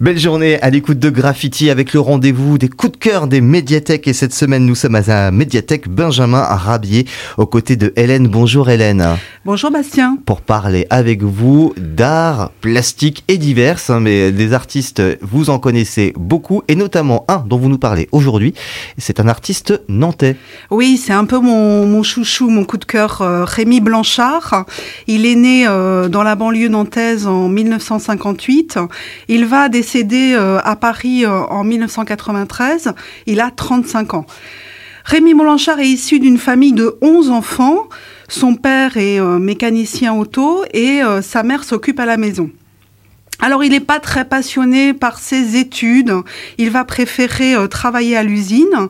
Belle journée à l'écoute de Graffiti avec le rendez-vous des coups de cœur des médiathèques et cette semaine nous sommes à la médiathèque Benjamin Rabier aux côtés de Hélène. Bonjour Hélène. Bonjour Bastien. Pour parler avec vous d'art, plastique et divers, hein, mais des artistes vous en connaissez beaucoup et notamment un dont vous nous parlez aujourd'hui. C'est un artiste nantais. Oui, c'est un peu mon, chouchou, mon coup de cœur, euh, Rémi Blanchard. Il est né euh, dans la banlieue nantaise en 1958. Il va des décédé euh, à Paris euh, en 1993. Il a 35 ans. Rémi Blanchard est issu d'une famille de 11 enfants. Son père est euh, mécanicien auto et sa mère s'occupe à la maison. Alors il n'est pas très passionné par ses études, il va préférer travailler à l'usine,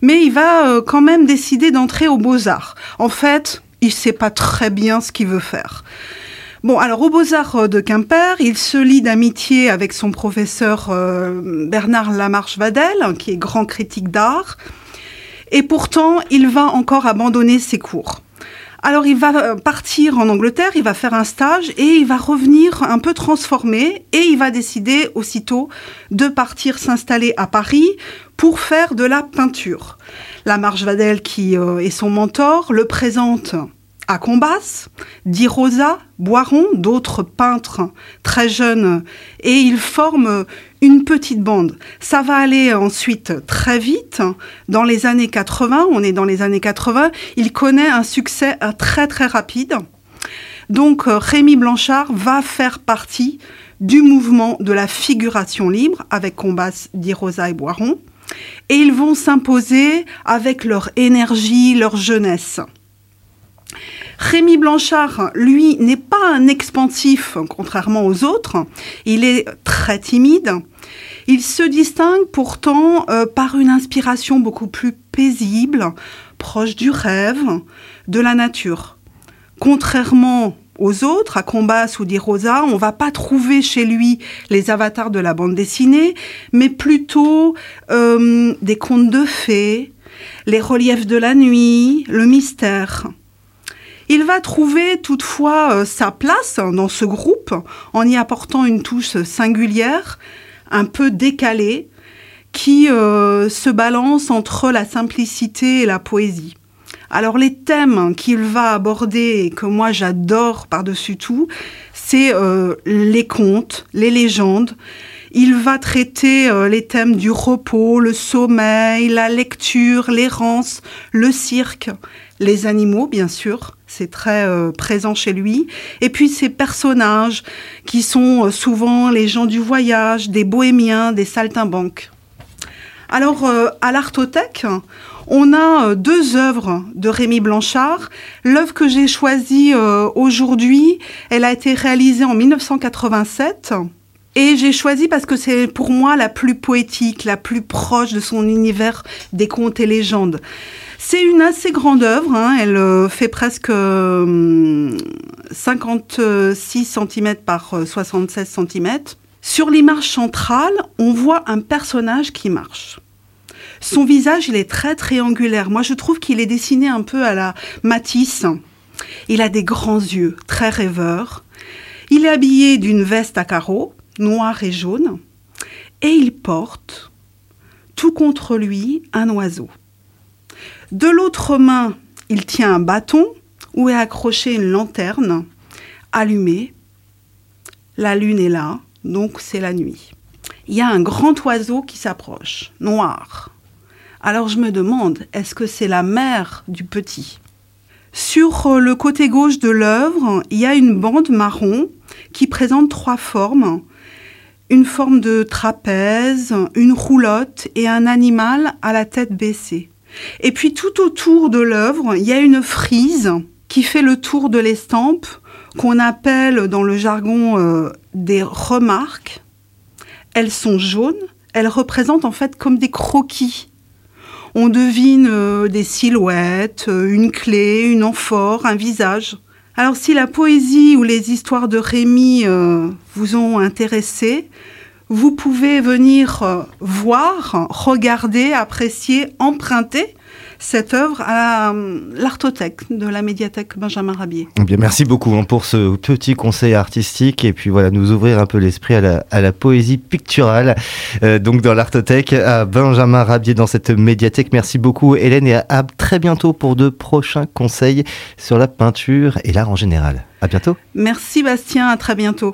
mais il va quand même décider d'entrer aux beaux-arts. En fait, il ne sait pas très bien ce qu'il veut faire. Bon, alors au Beaux-Arts de Quimper, il se lie d'amitié avec son professeur euh, Bernard Lamarche-Vadel, qui est grand critique d'art. Et pourtant, il va encore abandonner ses cours. Alors il va euh, partir en Angleterre, il va faire un stage et il va revenir un peu transformé et il va décider aussitôt de partir s'installer à Paris pour faire de la peinture. Lamarche Vadel, qui euh, est son mentor, le présente à Combas, Di Rosa, Boiron, d'autres peintres très jeunes, et ils forment une petite bande. Ça va aller ensuite très vite. Dans les années 80, on est dans les années 80, il connaît un succès très très rapide. Donc Rémi Blanchard va faire partie du mouvement de la figuration libre avec Combas, Di Rosa et Boiron. Et ils vont s'imposer avec leur énergie, leur jeunesse. Rémi Blanchard, lui, n'est pas un expansif, contrairement aux autres. Il est très timide. Il se distingue pourtant euh, par une inspiration beaucoup plus paisible, proche du rêve, de la nature. Contrairement aux autres, à Combas ou Di Rosa, on va pas trouver chez lui les avatars de la bande dessinée, mais plutôt euh, des contes de fées, les reliefs de la nuit, le mystère. Il va trouver toutefois euh, sa place dans ce groupe en y apportant une touche singulière, un peu décalée, qui euh, se balance entre la simplicité et la poésie. Alors les thèmes qu'il va aborder et que moi j'adore par-dessus tout, c'est euh, les contes, les légendes. Il va traiter les thèmes du repos, le sommeil, la lecture, l'errance, le cirque, les animaux bien sûr, c'est très euh, présent chez lui. Et puis ces personnages qui sont euh, souvent les gens du voyage, des bohémiens, des saltimbanques. Alors euh, à l'Artothèque, on a deux œuvres de Rémi Blanchard. L'œuvre que j'ai choisie aujourd'hui, elle a été réalisée en 1987. Et j'ai choisi parce que c'est pour moi la plus poétique, la plus proche de son univers des contes et légendes. C'est une assez grande œuvre, hein. elle euh, fait presque 56 euh, cm par 76 euh, cm. Sur l'image centrale, on voit un personnage qui marche. Son visage, il est très triangulaire. Moi, je trouve qu'il est dessiné un peu à la Matisse. Il a des grands yeux, très rêveurs. Il est habillé d'une veste à carreaux, noire et jaune. Et il porte, tout contre lui, un oiseau. De l'autre main, il tient un bâton où est accrochée une lanterne allumée. La lune est là, donc c'est la nuit. Il y a un grand oiseau qui s'approche, noir. Alors je me demande, est-ce que c'est la mère du petit? Sur le côté gauche de l'œuvre, il y a une bande marron qui présente trois formes. Une forme de trapèze, une roulotte et un animal à la tête baissée. Et puis tout autour de l'œuvre, il y a une frise qui fait le tour de l'estampe qu'on appelle dans le jargon euh, des remarques. Elles sont jaunes, elles représentent en fait comme des croquis. On devine euh, des silhouettes, euh, une clé, une amphore, un visage. Alors si la poésie ou les histoires de Rémi vous ont intéressé, vous pouvez venir euh, voir, regarder, apprécier, emprunter cette œuvre à euh, l'artothèque de la médiathèque Benjamin Rabier. Eh bien, merci beaucoup hein, pour ce petit conseil artistique et puis voilà, nous ouvrir un peu l'esprit à la, à la, poésie picturale. Euh, donc dans l'artothèque à Benjamin Rabier dans cette médiathèque. Merci beaucoup Hélène et à, à très bientôt pour de prochains conseils sur la peinture et l'art en général. À bientôt. Merci Bastien, à très bientôt.